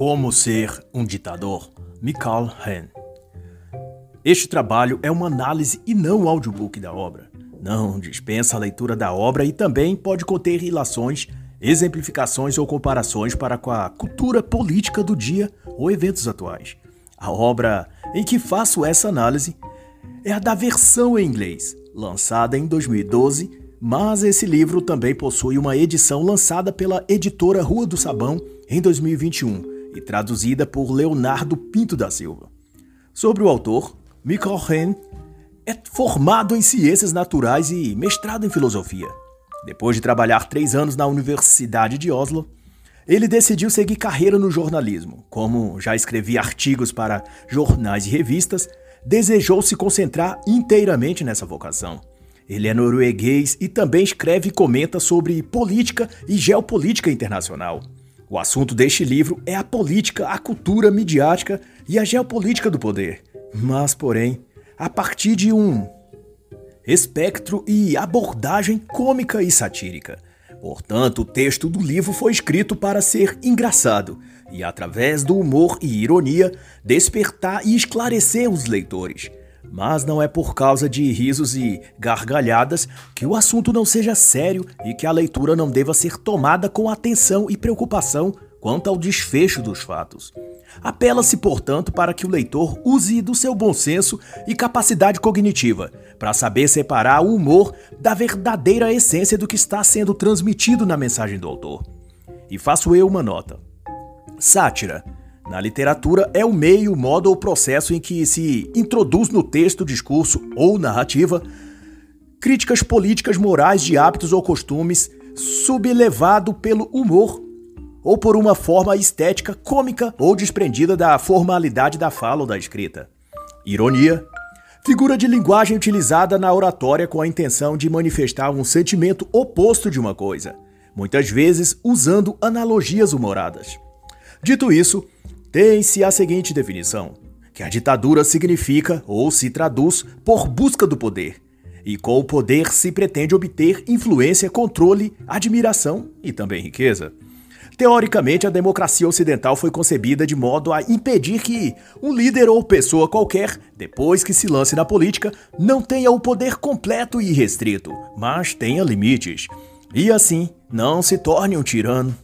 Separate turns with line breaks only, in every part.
Como Ser um Ditador, Mikhail Hen. Este trabalho é uma análise e não um audiobook da obra. Não dispensa a leitura da obra e também pode conter relações, exemplificações ou comparações para com a cultura política do dia ou eventos atuais. A obra em que faço essa análise é a da versão em inglês, lançada em 2012, mas esse livro também possui uma edição lançada pela editora Rua do Sabão em 2021 e traduzida por Leonardo Pinto da Silva. Sobre o autor, Michael Hen é formado em ciências naturais e mestrado em filosofia. Depois de trabalhar três anos na Universidade de Oslo, ele decidiu seguir carreira no jornalismo. Como já escrevia artigos para jornais e revistas, desejou se concentrar inteiramente nessa vocação. Ele é norueguês e também escreve e comenta sobre política e geopolítica internacional. O assunto deste livro é a política, a cultura midiática e a geopolítica do poder, mas, porém, a partir de um espectro e abordagem cômica e satírica. Portanto, o texto do livro foi escrito para ser engraçado e, através do humor e ironia, despertar e esclarecer os leitores. Mas não é por causa de risos e gargalhadas que o assunto não seja sério e que a leitura não deva ser tomada com atenção e preocupação quanto ao desfecho dos fatos. Apela-se, portanto, para que o leitor use do seu bom senso e capacidade cognitiva para saber separar o humor da verdadeira essência do que está sendo transmitido na mensagem do autor. E faço eu uma nota. Sátira. Na literatura, é o meio, modo ou processo em que se introduz no texto, discurso ou narrativa críticas políticas, morais de hábitos ou costumes, sublevado pelo humor ou por uma forma estética cômica ou desprendida da formalidade da fala ou da escrita. Ironia. Figura de linguagem utilizada na oratória com a intenção de manifestar um sentimento oposto de uma coisa, muitas vezes usando analogias humoradas. Dito isso, tem-se a seguinte definição: que a ditadura significa ou se traduz por busca do poder, e com o poder se pretende obter influência, controle, admiração e também riqueza. Teoricamente, a democracia ocidental foi concebida de modo a impedir que um líder ou pessoa qualquer, depois que se lance na política, não tenha o poder completo e restrito, mas tenha limites. E assim, não se torne um tirano.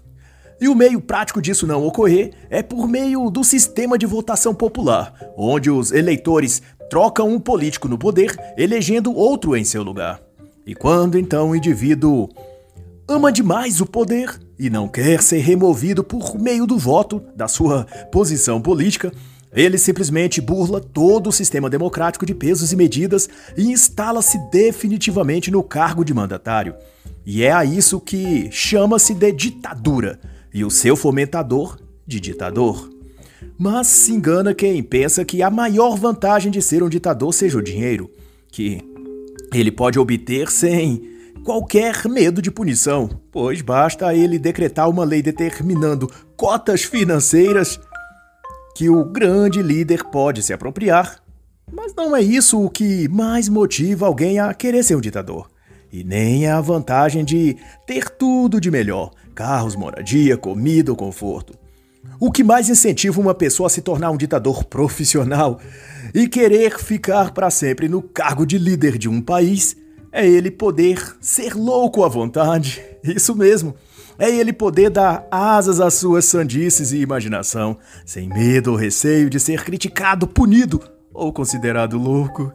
E o meio prático disso não ocorrer é por meio do sistema de votação popular, onde os eleitores trocam um político no poder, elegendo outro em seu lugar. E quando então o indivíduo ama demais o poder e não quer ser removido por meio do voto da sua posição política, ele simplesmente burla todo o sistema democrático de pesos e medidas e instala-se definitivamente no cargo de mandatário. E é a isso que chama-se de ditadura, e o seu fomentador de ditador. Mas se engana quem pensa que a maior vantagem de ser um ditador seja o dinheiro, que ele pode obter sem qualquer medo de punição, pois basta ele decretar uma lei determinando cotas financeiras que o grande líder pode se apropriar. Mas não é isso o que mais motiva alguém a querer ser um ditador. E nem a vantagem de ter tudo de melhor: carros, moradia, comida ou conforto. O que mais incentiva uma pessoa a se tornar um ditador profissional e querer ficar para sempre no cargo de líder de um país é ele poder ser louco à vontade. Isso mesmo. É ele poder dar asas às suas sandices e imaginação, sem medo ou receio de ser criticado, punido ou considerado louco.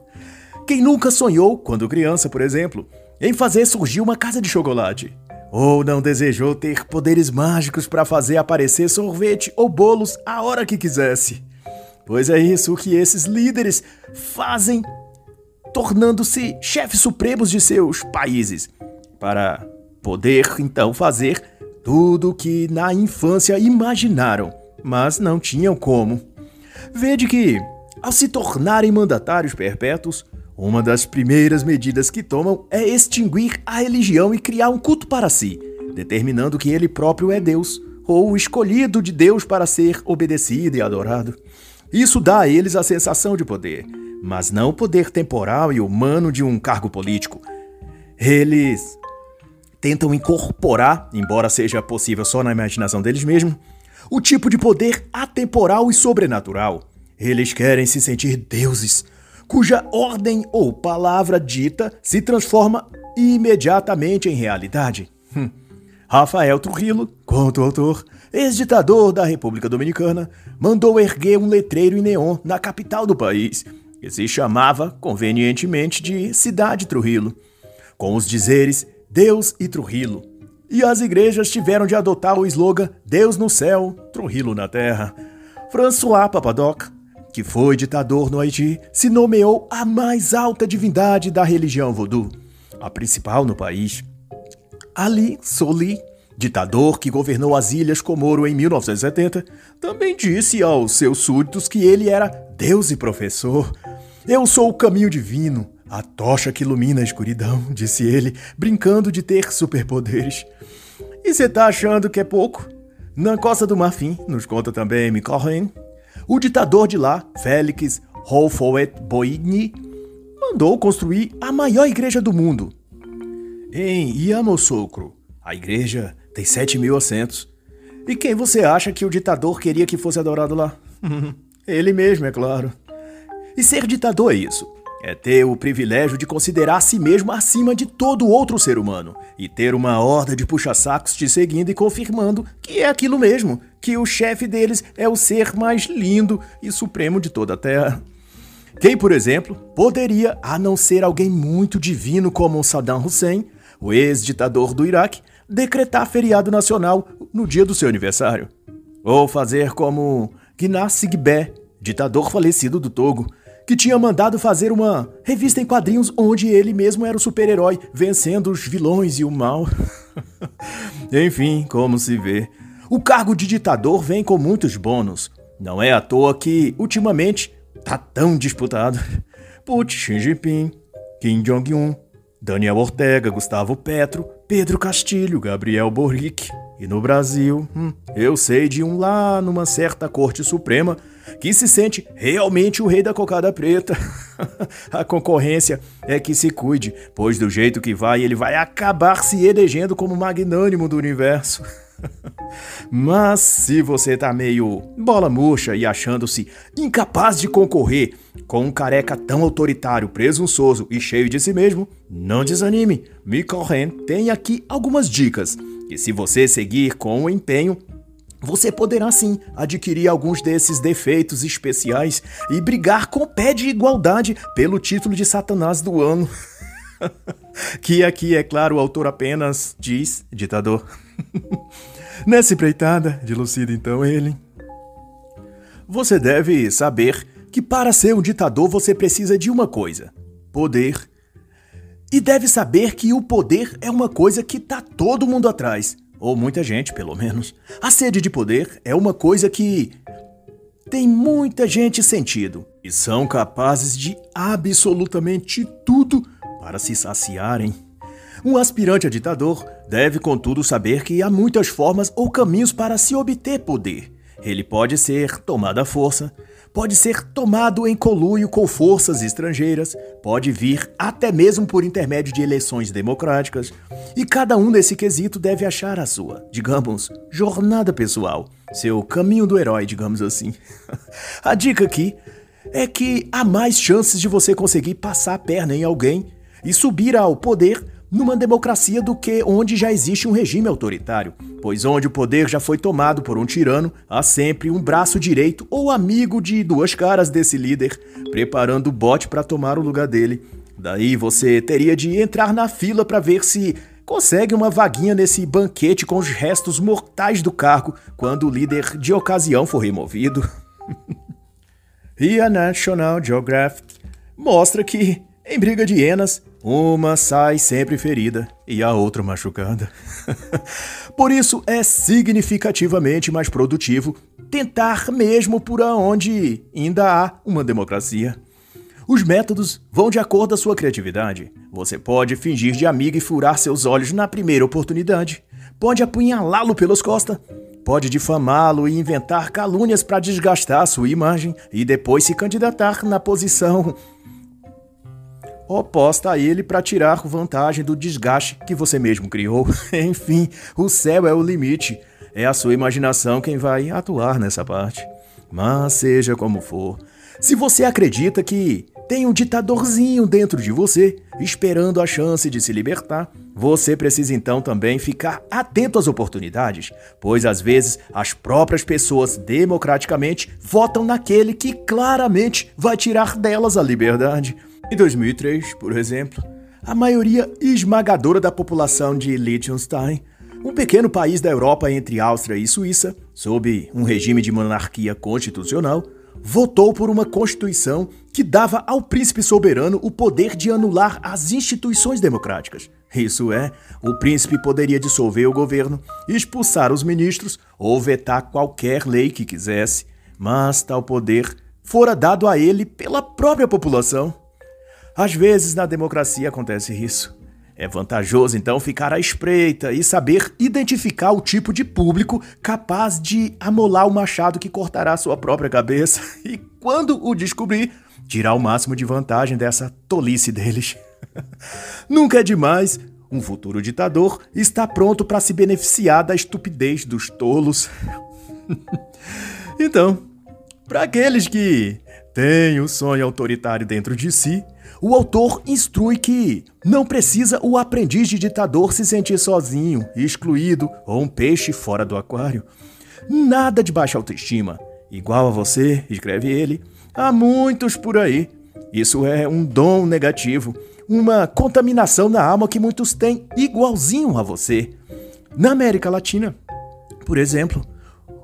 Quem nunca sonhou, quando criança, por exemplo, em fazer surgir uma casa de chocolate? Ou não desejou ter poderes mágicos para fazer aparecer sorvete ou bolos a hora que quisesse? Pois é isso que esses líderes fazem tornando-se chefes supremos de seus países, para poder então fazer tudo o que na infância imaginaram, mas não tinham como. Vede que, ao se tornarem mandatários perpétuos, uma das primeiras medidas que tomam é extinguir a religião e criar um culto para si, determinando que ele próprio é Deus, ou o escolhido de Deus para ser obedecido e adorado. Isso dá a eles a sensação de poder, mas não o poder temporal e humano de um cargo político. Eles tentam incorporar, embora seja possível só na imaginação deles mesmos, o tipo de poder atemporal e sobrenatural. Eles querem se sentir deuses, cuja ordem ou palavra dita se transforma imediatamente em realidade. Hum. Rafael Trujillo, quanto autor, ex-ditador da República Dominicana, mandou erguer um letreiro em neon na capital do país, que se chamava, convenientemente, de Cidade Trujillo, com os dizeres Deus e Trujillo. E as igrejas tiveram de adotar o slogan Deus no céu, Trujillo na terra. François Papadoc, que foi ditador no Haiti, se nomeou a mais alta divindade da religião voodoo, a principal no país. Ali Soli, ditador que governou as Ilhas Comoro em 1970, também disse aos seus súditos que ele era Deus e professor. Eu sou o caminho divino, a tocha que ilumina a escuridão, disse ele, brincando de ter superpoderes. E você tá achando que é pouco? Na Costa do Marfim, nos conta também Micorren, o ditador de lá, Félix Houphouët Boigny, mandou construir a maior igreja do mundo. Em Yamoussoukro, a igreja tem 7 mil assentos. E quem você acha que o ditador queria que fosse adorado lá? Ele mesmo, é claro. E ser ditador é isso é ter o privilégio de considerar a si mesmo acima de todo outro ser humano e ter uma horda de puxa-sacos te seguindo e confirmando que é aquilo mesmo, que o chefe deles é o ser mais lindo e supremo de toda a Terra. Quem, por exemplo, poderia, a não ser alguém muito divino como Saddam Hussein, o ex-ditador do Iraque, decretar feriado nacional no dia do seu aniversário? Ou fazer como Sigbé, ditador falecido do Togo, que tinha mandado fazer uma revista em quadrinhos onde ele mesmo era o super-herói, vencendo os vilões e o mal. Enfim, como se vê, o cargo de ditador vem com muitos bônus. Não é à toa que, ultimamente, tá tão disputado. Putz, Xi Jinping, Kim Jong-un, Daniel Ortega, Gustavo Petro, Pedro Castilho, Gabriel Boric. E no Brasil, hum, eu sei de um lá numa certa Corte Suprema que se sente realmente o rei da cocada preta. a concorrência é que se cuide, pois do jeito que vai, ele vai acabar se elegendo como magnânimo do universo. Mas se você tá meio bola murcha e achando-se incapaz de concorrer com um careca tão autoritário, presunçoso e cheio de si mesmo, não desanime. Michael Ren tem aqui algumas dicas que se você seguir com o empenho, você poderá sim adquirir alguns desses defeitos especiais e brigar com pé de igualdade pelo título de Satanás do ano. que aqui, é claro, o autor apenas diz ditador. Nessa empreitada, dilucida então ele. Você deve saber que para ser um ditador você precisa de uma coisa: poder. E deve saber que o poder é uma coisa que tá todo mundo atrás ou muita gente, pelo menos. A sede de poder é uma coisa que tem muita gente sentido e são capazes de absolutamente tudo para se saciarem. Um aspirante a ditador deve, contudo, saber que há muitas formas ou caminhos para se obter poder. Ele pode ser tomado à força, pode ser tomado em coluio com forças estrangeiras, pode vir até mesmo por intermédio de eleições democráticas, e cada um nesse quesito deve achar a sua, digamos, jornada pessoal, seu caminho do herói, digamos assim. a dica aqui é que há mais chances de você conseguir passar a perna em alguém e subir ao poder numa democracia do que onde já existe um regime autoritário, pois onde o poder já foi tomado por um tirano, há sempre um braço direito ou amigo de duas caras desse líder, preparando o bote para tomar o lugar dele. Daí você teria de entrar na fila para ver se consegue uma vaguinha nesse banquete com os restos mortais do cargo quando o líder de ocasião for removido. e a National Geographic mostra que, em briga de hienas, uma sai sempre ferida e a outra machucada. por isso é significativamente mais produtivo tentar mesmo por onde ainda há uma democracia. Os métodos vão de acordo com a sua criatividade. Você pode fingir de amigo e furar seus olhos na primeira oportunidade. Pode apunhalá-lo pelas costas. Pode difamá-lo e inventar calúnias para desgastar sua imagem e depois se candidatar na posição oposta a ele para tirar vantagem do desgaste que você mesmo criou. Enfim, o céu é o limite. é a sua imaginação quem vai atuar nessa parte. Mas seja como for, se você acredita que tem um ditadorzinho dentro de você, esperando a chance de se libertar, você precisa então também ficar atento às oportunidades, pois às vezes as próprias pessoas democraticamente votam naquele que claramente vai tirar delas a liberdade. Em 2003, por exemplo, a maioria esmagadora da população de Liechtenstein um pequeno país da Europa entre Áustria e Suíça, sob um regime de monarquia constitucional, votou por uma constituição que dava ao príncipe soberano o poder de anular as instituições democráticas. Isso é, o príncipe poderia dissolver o governo, expulsar os ministros ou vetar qualquer lei que quisesse, mas tal poder fora dado a ele pela própria população. Às vezes na democracia acontece isso. É vantajoso então ficar à espreita e saber identificar o tipo de público capaz de amolar o machado que cortará sua própria cabeça e, quando o descobrir, tirar o máximo de vantagem dessa tolice deles. Nunca é demais. Um futuro ditador está pronto para se beneficiar da estupidez dos tolos. então, para aqueles que têm o sonho autoritário dentro de si, o autor instrui que não precisa o aprendiz de ditador se sentir sozinho, excluído ou um peixe fora do aquário. Nada de baixa autoestima. Igual a você, escreve ele, há muitos por aí. Isso é um dom negativo, uma contaminação na alma que muitos têm igualzinho a você. Na América Latina, por exemplo,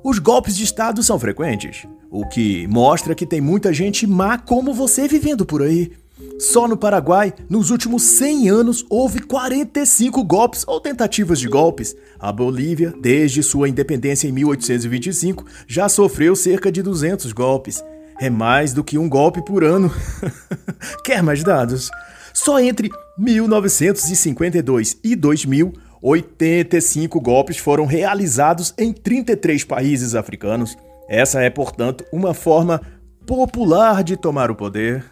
os golpes de Estado são frequentes, o que mostra que tem muita gente má como você vivendo por aí. Só no Paraguai, nos últimos 100 anos, houve 45 golpes ou tentativas de golpes. A Bolívia, desde sua independência em 1825, já sofreu cerca de 200 golpes. É mais do que um golpe por ano. Quer mais dados? Só entre 1952 e 2000, 85 golpes foram realizados em 33 países africanos. Essa é, portanto, uma forma popular de tomar o poder.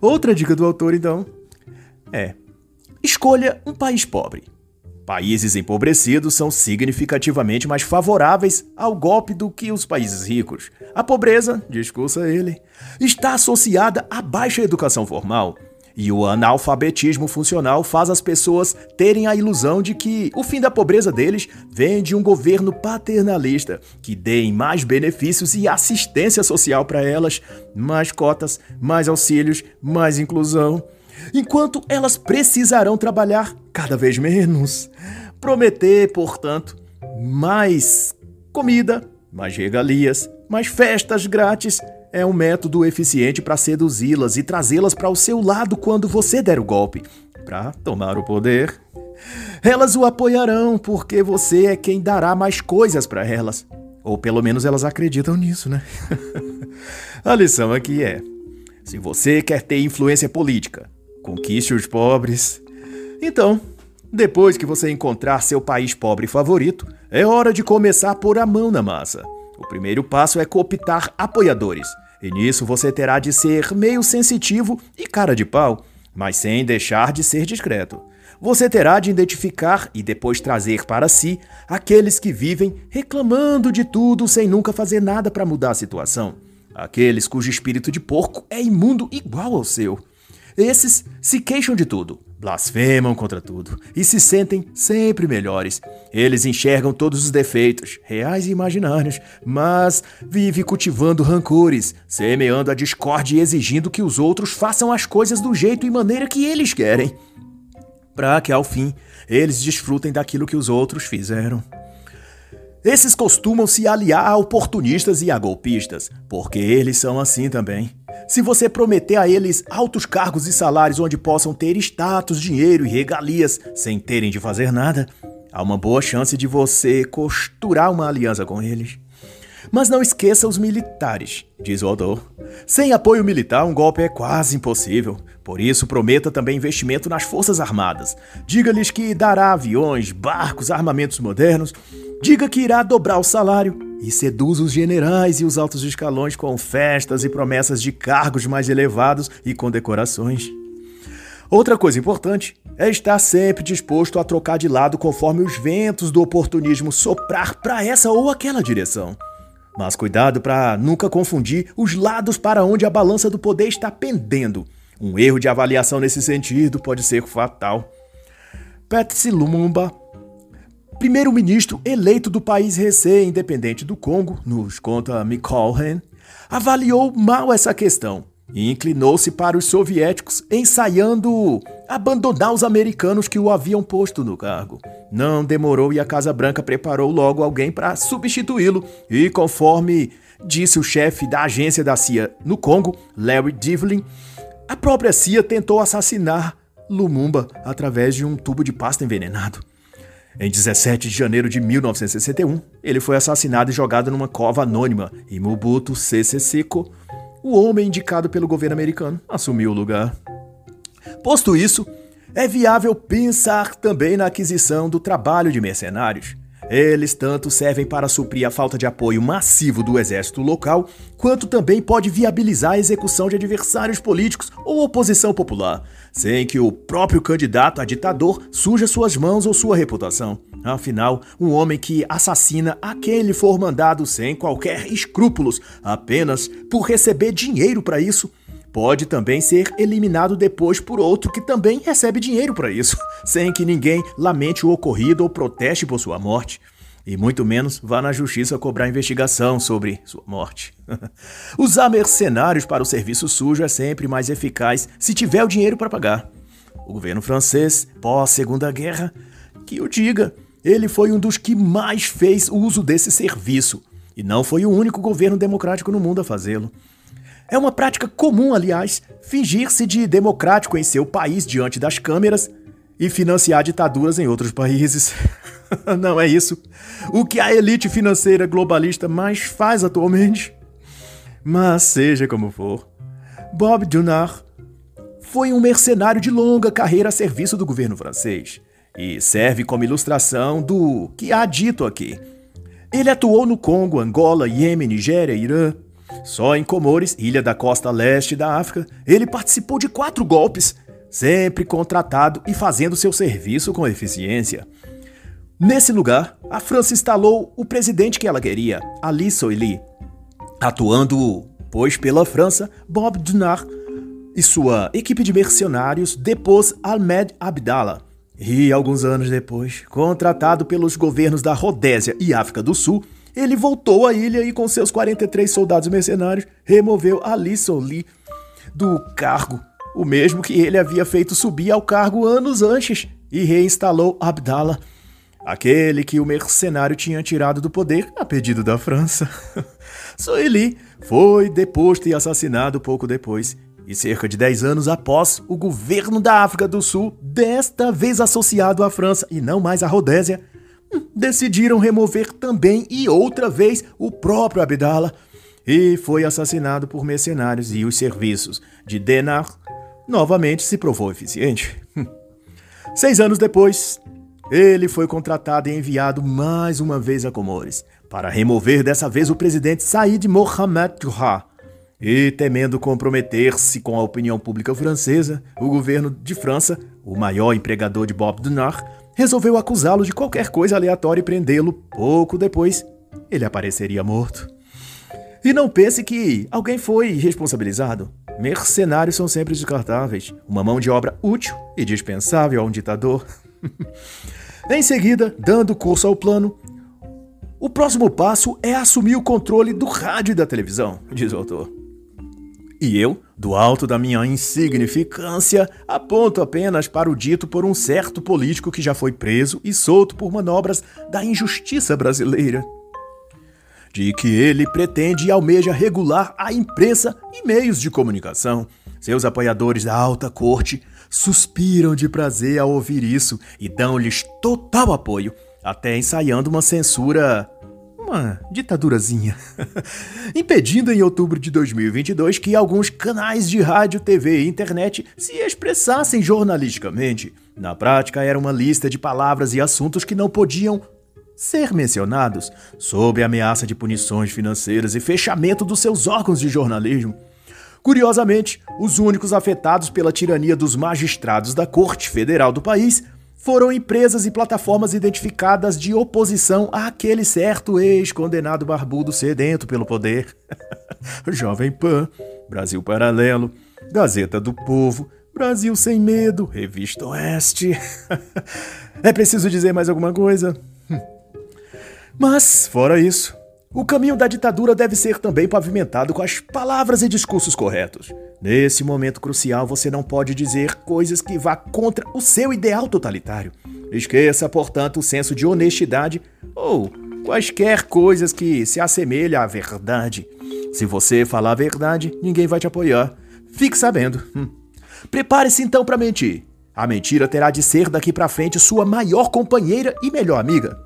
Outra dica do autor, então, é: escolha um país pobre. Países empobrecidos são significativamente mais favoráveis ao golpe do que os países ricos. A pobreza, discursa ele, está associada à baixa educação formal. E o analfabetismo funcional faz as pessoas terem a ilusão de que o fim da pobreza deles vem de um governo paternalista que dê mais benefícios e assistência social para elas, mais cotas, mais auxílios, mais inclusão, enquanto elas precisarão trabalhar cada vez menos. Prometer, portanto, mais comida, mais regalias, mais festas grátis é um método eficiente para seduzi-las e trazê-las para o seu lado quando você der o golpe para tomar o poder. Elas o apoiarão porque você é quem dará mais coisas para elas. Ou pelo menos elas acreditam nisso, né? A lição aqui é: se você quer ter influência política, conquiste os pobres. Então, depois que você encontrar seu país pobre favorito, é hora de começar a pôr a mão na massa. O primeiro passo é cooptar apoiadores e nisso você terá de ser meio sensitivo e cara de pau, mas sem deixar de ser discreto. Você terá de identificar e depois trazer para si aqueles que vivem reclamando de tudo sem nunca fazer nada para mudar a situação. Aqueles cujo espírito de porco é imundo igual ao seu. Esses se queixam de tudo, blasfemam contra tudo e se sentem sempre melhores. Eles enxergam todos os defeitos, reais e imaginários, mas vive cultivando rancores, semeando a discórdia e exigindo que os outros façam as coisas do jeito e maneira que eles querem, para que ao fim eles desfrutem daquilo que os outros fizeram. Esses costumam se aliar a oportunistas e a golpistas, porque eles são assim também. Se você prometer a eles altos cargos e salários onde possam ter status, dinheiro e regalias sem terem de fazer nada, há uma boa chance de você costurar uma aliança com eles. Mas não esqueça os militares, diz o autor. Sem apoio militar, um golpe é quase impossível. Por isso, prometa também investimento nas Forças Armadas. Diga-lhes que dará aviões, barcos, armamentos modernos Diga que irá dobrar o salário e seduza os generais e os altos escalões com festas e promessas de cargos mais elevados e condecorações. Outra coisa importante é estar sempre disposto a trocar de lado conforme os ventos do oportunismo soprar para essa ou aquela direção. Mas cuidado para nunca confundir os lados para onde a balança do poder está pendendo. Um erro de avaliação nesse sentido pode ser fatal. Patsy Lumumba, primeiro-ministro eleito do país recém-independente do Congo, nos conta Mikolhen, avaliou mal essa questão e inclinou-se para os soviéticos, ensaiando abandonar os americanos que o haviam posto no cargo. Não demorou e a Casa Branca preparou logo alguém para substituí-lo, e conforme disse o chefe da agência da CIA no Congo, Larry Devlin, a própria CIA tentou assassinar Lumumba através de um tubo de pasta envenenado. Em 17 de janeiro de 1961, ele foi assassinado e jogado numa cova anônima e Mobutu Sese Seko o homem indicado pelo governo americano assumiu o lugar. Posto isso, é viável pensar também na aquisição do trabalho de mercenários. Eles tanto servem para suprir a falta de apoio massivo do exército local, quanto também pode viabilizar a execução de adversários políticos ou oposição popular, sem que o próprio candidato a ditador suja suas mãos ou sua reputação. Afinal, um homem que assassina a quem lhe for mandado sem qualquer escrúpulos, apenas por receber dinheiro para isso, pode também ser eliminado depois por outro que também recebe dinheiro para isso, sem que ninguém lamente o ocorrido ou proteste por sua morte. E muito menos vá na justiça cobrar investigação sobre sua morte. Usar mercenários para o serviço sujo é sempre mais eficaz se tiver o dinheiro para pagar. O governo francês, pós-Segunda Guerra, que o diga, ele foi um dos que mais fez uso desse serviço, e não foi o único governo democrático no mundo a fazê-lo. É uma prática comum, aliás, fingir-se de democrático em seu país diante das câmeras e financiar ditaduras em outros países. não é isso. O que a elite financeira globalista mais faz atualmente. Mas seja como for, Bob Dunard foi um mercenário de longa carreira a serviço do governo francês e serve como ilustração do que há dito aqui. Ele atuou no Congo, Angola, Iêmen, Nigéria, Irã. Só em Comores, ilha da costa leste da África, ele participou de quatro golpes, sempre contratado e fazendo seu serviço com eficiência. Nesse lugar, a França instalou o presidente que ela queria, Ali Soili, atuando, pois pela França, Bob Dunard e sua equipe de mercenários depôs Ahmed Abdallah, e alguns anos depois, contratado pelos governos da Rodésia e África do Sul, ele voltou à ilha e, com seus 43 soldados mercenários, removeu Ali Soli do cargo, o mesmo que ele havia feito subir ao cargo anos antes, e reinstalou Abdallah, aquele que o mercenário tinha tirado do poder a pedido da França. Soili foi deposto e assassinado pouco depois, e cerca de 10 anos após, o governo da África do Sul, desta vez associado à França e não mais à Rodésia, decidiram remover também e outra vez o próprio Abdallah e foi assassinado por mercenários e os serviços de Denar novamente se provou eficiente. Seis anos depois, ele foi contratado e enviado mais uma vez a Comores para remover dessa vez o presidente Said Mohamed Juha e, temendo comprometer-se com a opinião pública francesa, o governo de França, o maior empregador de Bob Dunard, resolveu acusá-lo de qualquer coisa aleatória e prendê-lo. Pouco depois, ele apareceria morto. E não pense que alguém foi responsabilizado. Mercenários são sempre descartáveis, uma mão de obra útil e dispensável a um ditador. em seguida, dando curso ao plano, o próximo passo é assumir o controle do rádio e da televisão, diz o autor. E eu, do alto da minha insignificância, aponto apenas para o dito por um certo político que já foi preso e solto por manobras da injustiça brasileira. De que ele pretende e almeja regular a imprensa e meios de comunicação. Seus apoiadores da alta corte suspiram de prazer ao ouvir isso e dão-lhes total apoio, até ensaiando uma censura uma ditadurazinha, impedindo em outubro de 2022 que alguns canais de rádio, TV e internet se expressassem jornalisticamente. Na prática, era uma lista de palavras e assuntos que não podiam ser mencionados, sob ameaça de punições financeiras e fechamento dos seus órgãos de jornalismo. Curiosamente, os únicos afetados pela tirania dos magistrados da Corte Federal do país foram empresas e plataformas identificadas de oposição àquele certo ex-condenado barbudo sedento pelo poder. Jovem Pan, Brasil Paralelo, Gazeta do Povo, Brasil Sem Medo, Revista Oeste. é preciso dizer mais alguma coisa? Mas, fora isso, o caminho da ditadura deve ser também pavimentado com as palavras e discursos corretos. Nesse momento crucial, você não pode dizer coisas que vá contra o seu ideal totalitário. Esqueça, portanto, o senso de honestidade ou quaisquer coisas que se assemelhem à verdade. Se você falar a verdade, ninguém vai te apoiar. Fique sabendo. Hum. Prepare-se então para mentir. A mentira terá de ser daqui para frente sua maior companheira e melhor amiga.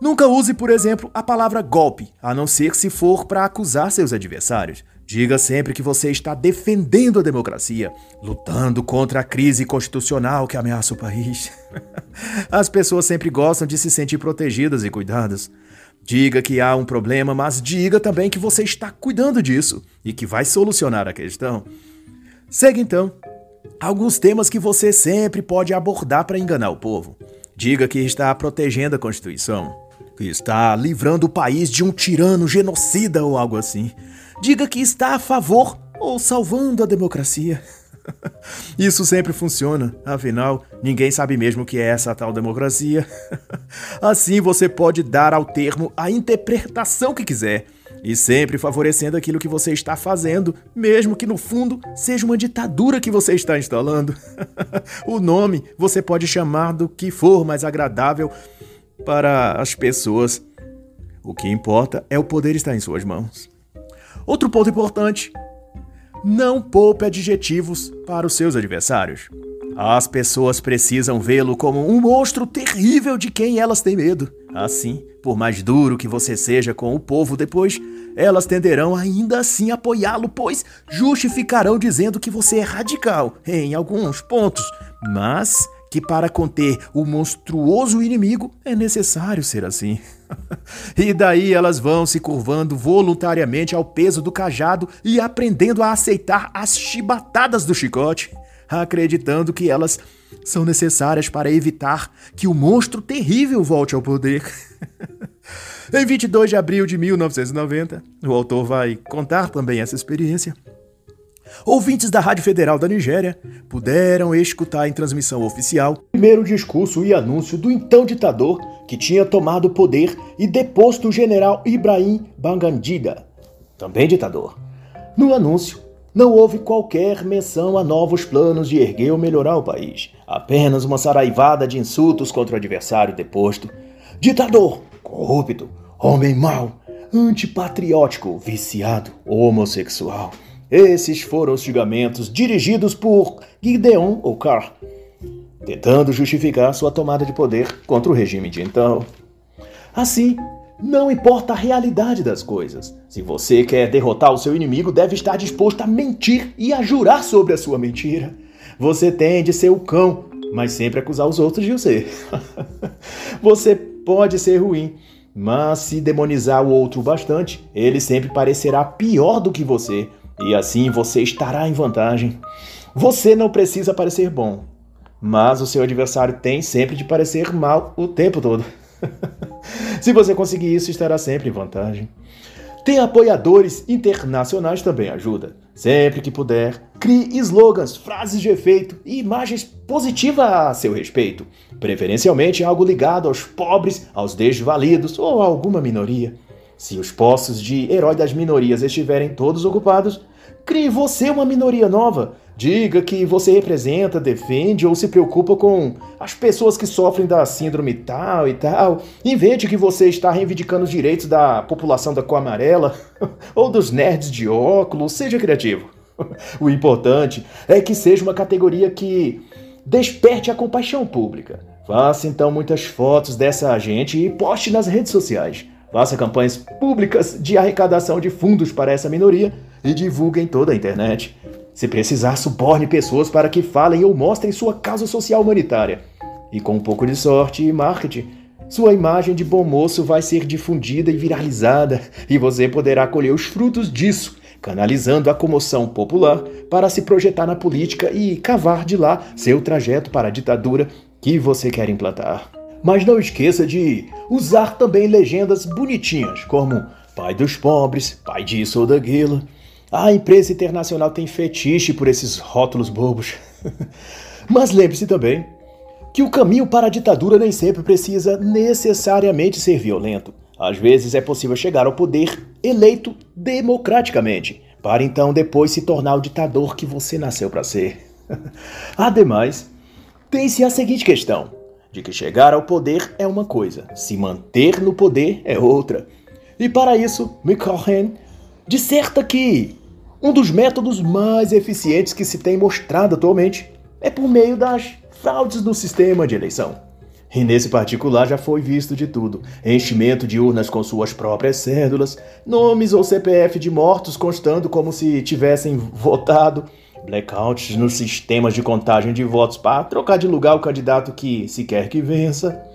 Nunca use, por exemplo, a palavra golpe, a não ser se for para acusar seus adversários. Diga sempre que você está defendendo a democracia, lutando contra a crise constitucional que ameaça o país. As pessoas sempre gostam de se sentir protegidas e cuidadas. Diga que há um problema, mas diga também que você está cuidando disso e que vai solucionar a questão. Segue então alguns temas que você sempre pode abordar para enganar o povo. Diga que está protegendo a Constituição, está livrando o país de um tirano genocida ou algo assim. Diga que está a favor ou salvando a democracia. Isso sempre funciona, afinal, ninguém sabe mesmo o que é essa tal democracia. Assim você pode dar ao termo a interpretação que quiser, e sempre favorecendo aquilo que você está fazendo, mesmo que no fundo seja uma ditadura que você está instalando. o nome você pode chamar do que for mais agradável para as pessoas. O que importa é o poder estar em suas mãos. Outro ponto importante: não poupe adjetivos para os seus adversários. As pessoas precisam vê-lo como um monstro terrível de quem elas têm medo. Assim, por mais duro que você seja com o povo depois, elas tenderão ainda assim apoiá-lo, pois justificarão dizendo que você é radical em alguns pontos, mas que para conter o monstruoso inimigo é necessário ser assim. e daí elas vão se curvando voluntariamente ao peso do cajado e aprendendo a aceitar as chibatadas do chicote, acreditando que elas são necessárias para evitar que o monstro terrível volte ao poder. em 22 de abril de 1990, o autor vai contar também essa experiência. Ouvintes da Rádio Federal da Nigéria puderam escutar em transmissão oficial o primeiro discurso e anúncio do então ditador que tinha tomado o poder e deposto o general Ibrahim Bangandida, também ditador. No anúncio, não houve qualquer menção a novos planos de erguer ou melhorar o país, apenas uma saraivada de insultos contra o adversário deposto. Ditador, corrupto, homem mau, antipatriótico, viciado, homossexual. Esses foram os julgamentos dirigidos por Gideon Okar, tentando justificar sua tomada de poder contra o regime de então. Assim, não importa a realidade das coisas. Se você quer derrotar o seu inimigo, deve estar disposto a mentir e a jurar sobre a sua mentira. Você tem de ser o cão, mas sempre acusar os outros de o ser. você pode ser ruim, mas se demonizar o outro bastante, ele sempre parecerá pior do que você, e assim você estará em vantagem. Você não precisa parecer bom, mas o seu adversário tem sempre de parecer mal o tempo todo. Se você conseguir isso, estará sempre em vantagem. Ter apoiadores internacionais também ajuda. Sempre que puder, crie slogans, frases de efeito e imagens positivas a seu respeito. Preferencialmente algo ligado aos pobres, aos desvalidos ou a alguma minoria. Se os postos de herói das minorias estiverem todos ocupados, Crie você uma minoria nova. Diga que você representa, defende ou se preocupa com as pessoas que sofrem da síndrome tal e tal. Invente que você está reivindicando os direitos da população da cor amarela ou dos nerds de óculos. Seja criativo. O importante é que seja uma categoria que desperte a compaixão pública. Faça então muitas fotos dessa gente e poste nas redes sociais. Faça campanhas públicas de arrecadação de fundos para essa minoria e divulgue em toda a internet. Se precisar, suborne pessoas para que falem ou mostrem sua causa social humanitária. E com um pouco de sorte e marketing, sua imagem de bom moço vai ser difundida e viralizada, e você poderá colher os frutos disso canalizando a comoção popular para se projetar na política e cavar de lá seu trajeto para a ditadura que você quer implantar. Mas não esqueça de usar também legendas bonitinhas, como pai dos pobres, pai disso ou daquilo. A imprensa internacional tem fetiche por esses rótulos bobos. Mas lembre-se também que o caminho para a ditadura nem sempre precisa necessariamente ser violento. Às vezes é possível chegar ao poder eleito democraticamente, para então depois se tornar o ditador que você nasceu para ser. Ademais, tem-se a seguinte questão: de que chegar ao poder é uma coisa, se manter no poder é outra. E para isso, McCohen disserta que um dos métodos mais eficientes que se tem mostrado atualmente é por meio das fraudes no sistema de eleição. E nesse particular já foi visto de tudo: enchimento de urnas com suas próprias cédulas, nomes ou CPF de mortos constando como se tivessem votado, blackouts nos sistemas de contagem de votos para trocar de lugar o candidato que se quer que vença.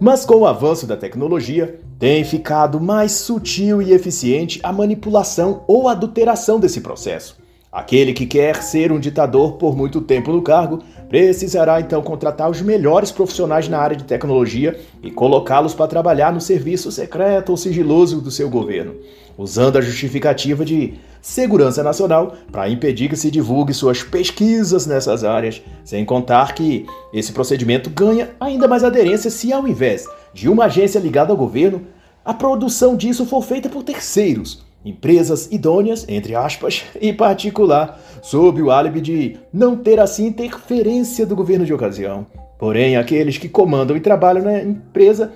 Mas com o avanço da tecnologia, tem ficado mais sutil e eficiente a manipulação ou adulteração desse processo. Aquele que quer ser um ditador por muito tempo no cargo precisará então contratar os melhores profissionais na área de tecnologia e colocá-los para trabalhar no serviço secreto ou sigiloso do seu governo, usando a justificativa de segurança nacional para impedir que se divulgue suas pesquisas nessas áreas, sem contar que esse procedimento ganha ainda mais aderência se ao invés de uma agência ligada ao governo, a produção disso for feita por terceiros empresas idôneas, entre aspas, em particular, sob o álibi de não ter assim interferência do governo de ocasião. Porém, aqueles que comandam e trabalham na empresa,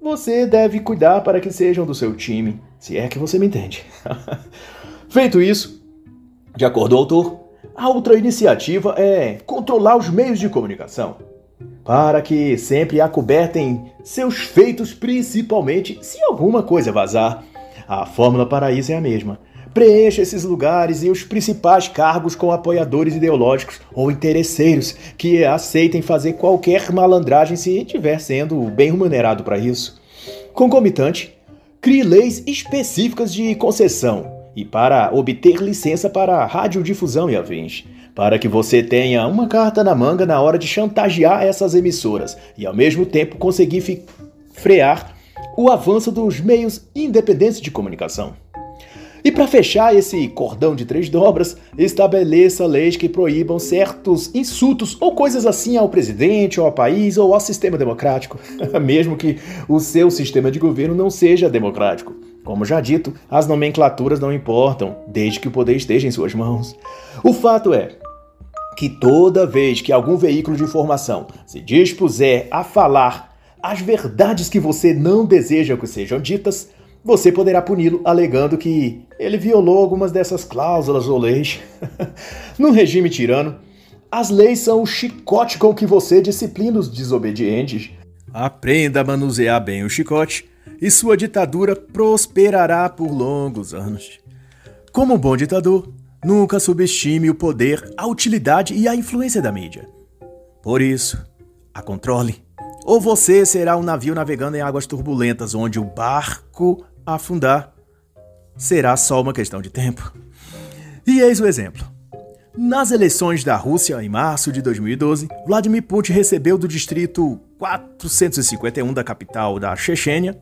você deve cuidar para que sejam do seu time, se é que você me entende. Feito isso, de acordo com o autor, a outra iniciativa é controlar os meios de comunicação, para que sempre acobertem seus feitos, principalmente se alguma coisa vazar a fórmula para isso é a mesma. Preencha esses lugares e os principais cargos com apoiadores ideológicos ou interesseiros que aceitem fazer qualquer malandragem se estiver sendo bem remunerado para isso. Concomitante, crie leis específicas de concessão e para obter licença para radiodifusão e afins, para que você tenha uma carta na manga na hora de chantagear essas emissoras e ao mesmo tempo conseguir frear o avanço dos meios independentes de comunicação. E para fechar esse cordão de três dobras, estabeleça leis que proíbam certos insultos ou coisas assim ao presidente, ou ao país, ou ao sistema democrático, mesmo que o seu sistema de governo não seja democrático. Como já dito, as nomenclaturas não importam, desde que o poder esteja em suas mãos. O fato é que toda vez que algum veículo de informação se dispuser a falar as verdades que você não deseja que sejam ditas, você poderá puni-lo alegando que ele violou algumas dessas cláusulas ou leis. no regime tirano, as leis são o chicote com que você disciplina os desobedientes. Aprenda a manusear bem o chicote e sua ditadura prosperará por longos anos. Como um bom ditador, nunca subestime o poder, a utilidade e a influência da mídia. Por isso, a controle ou você será um navio navegando em águas turbulentas, onde o barco afundar será só uma questão de tempo. E eis o exemplo. Nas eleições da Rússia, em março de 2012, Vladimir Putin recebeu do distrito 451 da capital da Chechênia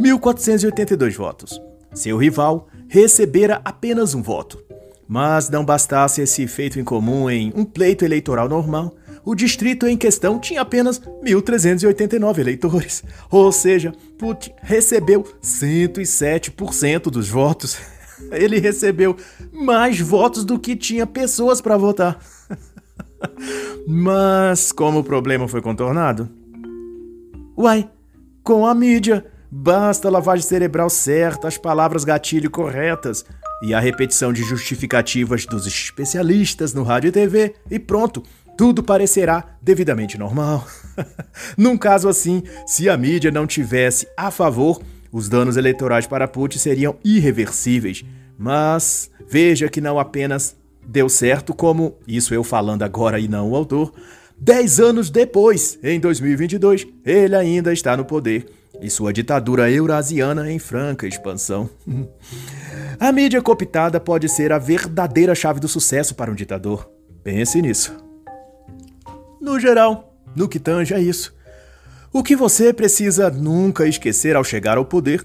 1.482 votos. Seu rival recebera apenas um voto. Mas não bastasse esse feito em comum em um pleito eleitoral normal, o distrito em questão tinha apenas 1.389 eleitores, ou seja, Putin recebeu 107% dos votos. Ele recebeu mais votos do que tinha pessoas para votar. Mas como o problema foi contornado? Uai, com a mídia, basta a lavagem cerebral certa, as palavras gatilho corretas e a repetição de justificativas dos especialistas no rádio e TV e pronto, tudo parecerá devidamente normal. Num caso assim, se a mídia não tivesse a favor, os danos eleitorais para Putin seriam irreversíveis. Mas veja que não apenas deu certo, como, isso eu falando agora e não o autor, dez anos depois, em 2022, ele ainda está no poder e sua ditadura eurasiana em franca expansão. A mídia cooptada pode ser a verdadeira chave do sucesso para um ditador. Pense nisso. No geral, no que tange a isso, o que você precisa nunca esquecer ao chegar ao poder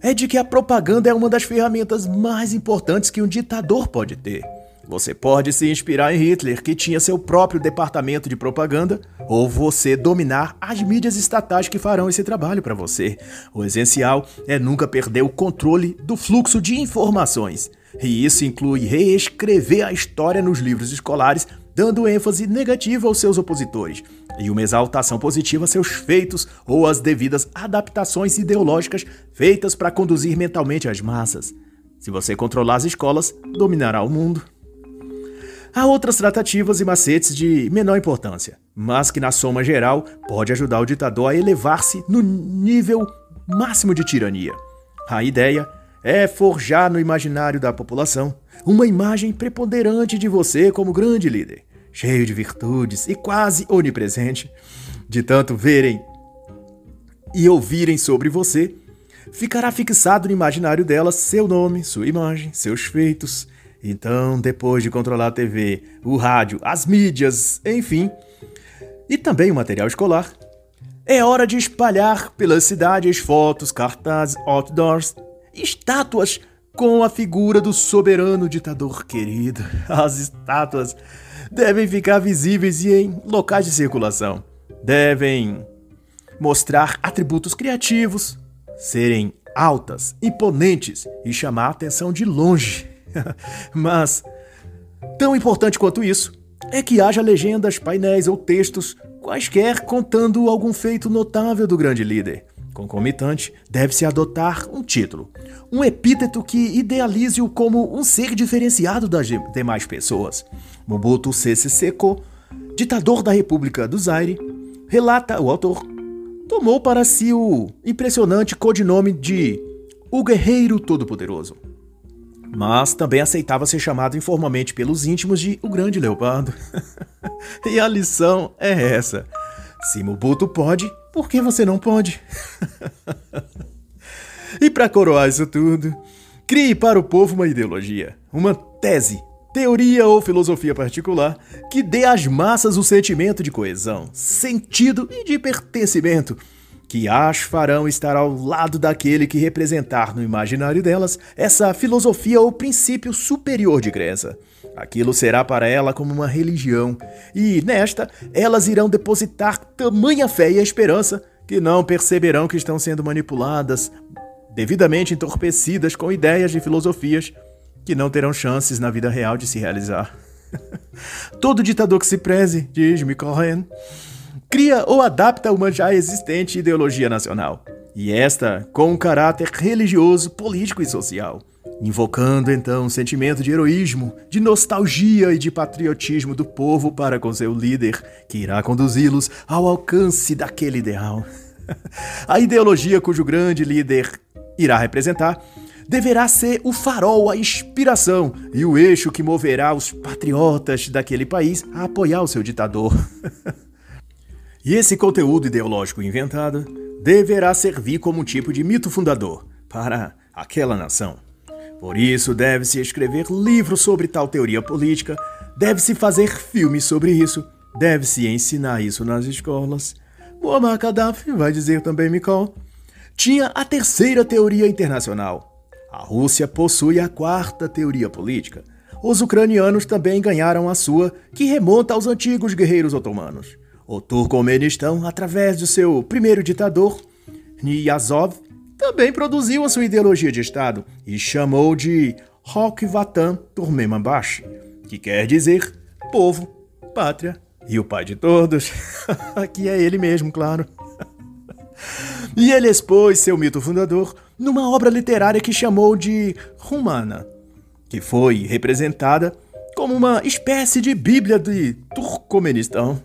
é de que a propaganda é uma das ferramentas mais importantes que um ditador pode ter. Você pode se inspirar em Hitler, que tinha seu próprio departamento de propaganda, ou você dominar as mídias estatais que farão esse trabalho para você. O essencial é nunca perder o controle do fluxo de informações. E isso inclui reescrever a história nos livros escolares, dando ênfase negativa aos seus opositores, e uma exaltação positiva a seus feitos ou as devidas adaptações ideológicas feitas para conduzir mentalmente as massas. Se você controlar as escolas, dominará o mundo. Há outras tratativas e macetes de menor importância, mas que na soma geral pode ajudar o ditador a elevar-se no nível máximo de tirania. A ideia é forjar no imaginário da população uma imagem preponderante de você como grande líder, cheio de virtudes e quase onipresente. De tanto verem e ouvirem sobre você, ficará fixado no imaginário delas seu nome, sua imagem, seus feitos então, depois de controlar a TV, o rádio, as mídias, enfim, e também o material escolar, é hora de espalhar pelas cidades fotos, cartazes, outdoors, estátuas com a figura do soberano ditador querido. As estátuas devem ficar visíveis e em locais de circulação. Devem mostrar atributos criativos, serem altas, imponentes e chamar a atenção de longe. Mas, tão importante quanto isso, é que haja legendas, painéis ou textos quaisquer contando algum feito notável do grande líder. Concomitante, deve-se adotar um título, um epíteto que idealize-o como um ser diferenciado das demais pessoas. Mobutu Sese Seko, ditador da República do Zaire, relata o autor, tomou para si o impressionante codinome de O Guerreiro Todo-Poderoso mas também aceitava ser chamado informalmente pelos íntimos de o Grande Leopardo. e a lição é essa: se Mobutu pode, por que você não pode? e para coroar isso tudo, crie para o povo uma ideologia, uma tese, teoria ou filosofia particular que dê às massas o sentimento de coesão, sentido e de pertencimento que as farão estar ao lado daquele que representar no imaginário delas essa filosofia ou princípio superior de crença. Aquilo será para ela como uma religião, e nesta elas irão depositar tamanha fé e esperança que não perceberão que estão sendo manipuladas, devidamente entorpecidas com ideias e filosofias que não terão chances na vida real de se realizar. Todo ditador que se preze, diz Michael cria ou adapta uma já existente ideologia nacional, e esta com um caráter religioso, político e social, invocando então um sentimento de heroísmo, de nostalgia e de patriotismo do povo para com seu líder, que irá conduzi-los ao alcance daquele ideal. A ideologia cujo grande líder irá representar deverá ser o farol, a inspiração e o eixo que moverá os patriotas daquele país a apoiar o seu ditador. E esse conteúdo ideológico inventado deverá servir como um tipo de mito fundador para aquela nação. Por isso, deve-se escrever livros sobre tal teoria política, deve-se fazer filmes sobre isso, deve-se ensinar isso nas escolas. Muammar Gaddafi, vai dizer também Mikol, tinha a terceira teoria internacional. A Rússia possui a quarta teoria política. Os ucranianos também ganharam a sua, que remonta aos antigos guerreiros otomanos. O Turcomenistão, através de seu primeiro ditador, Niyazov, também produziu a sua ideologia de Estado e chamou de Hok Vatan que quer dizer povo, pátria e o pai de todos. Aqui é ele mesmo, claro. e ele expôs seu mito fundador numa obra literária que chamou de Rumana, que foi representada como uma espécie de Bíblia de Turcomenistão.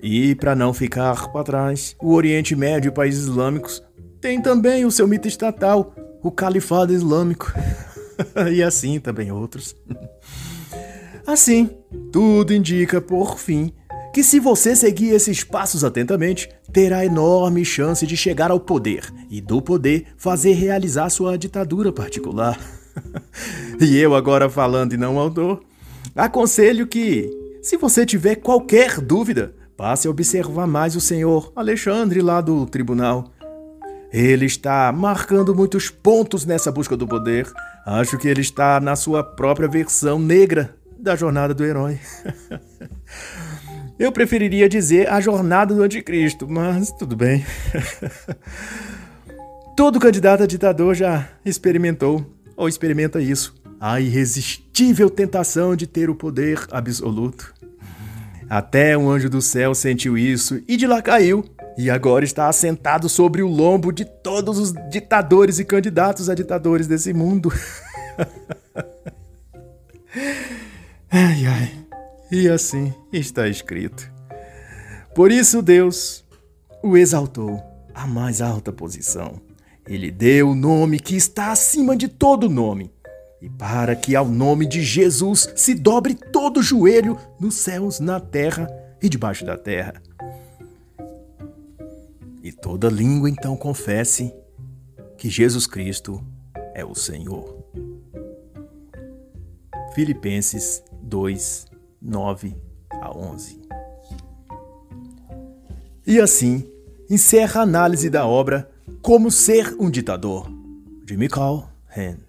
E, para não ficar para trás, o Oriente Médio e países islâmicos têm também o seu mito estatal, o Califado Islâmico. e assim também outros. assim, tudo indica, por fim, que, se você seguir esses passos atentamente, terá enorme chance de chegar ao poder e, do poder, fazer realizar sua ditadura particular. e eu, agora falando e não autor, aconselho que, se você tiver qualquer dúvida, passe a observar mais o senhor Alexandre lá do tribunal. Ele está marcando muitos pontos nessa busca do poder. Acho que ele está na sua própria versão negra da jornada do herói. Eu preferiria dizer a jornada do anticristo, mas tudo bem. Todo candidato a ditador já experimentou ou experimenta isso. A irresistível tentação de ter o poder absoluto. Até um anjo do céu sentiu isso e de lá caiu. E agora está assentado sobre o lombo de todos os ditadores e candidatos a ditadores desse mundo. ai, ai. E assim está escrito. Por isso Deus o exaltou à mais alta posição. Ele deu o nome que está acima de todo nome. E para que ao nome de Jesus se dobre todo joelho nos céus, na terra e debaixo da terra. E toda língua então confesse que Jesus Cristo é o Senhor. Filipenses 2, 9 a 11. E assim encerra a análise da obra Como Ser um Ditador, de Michael Henn.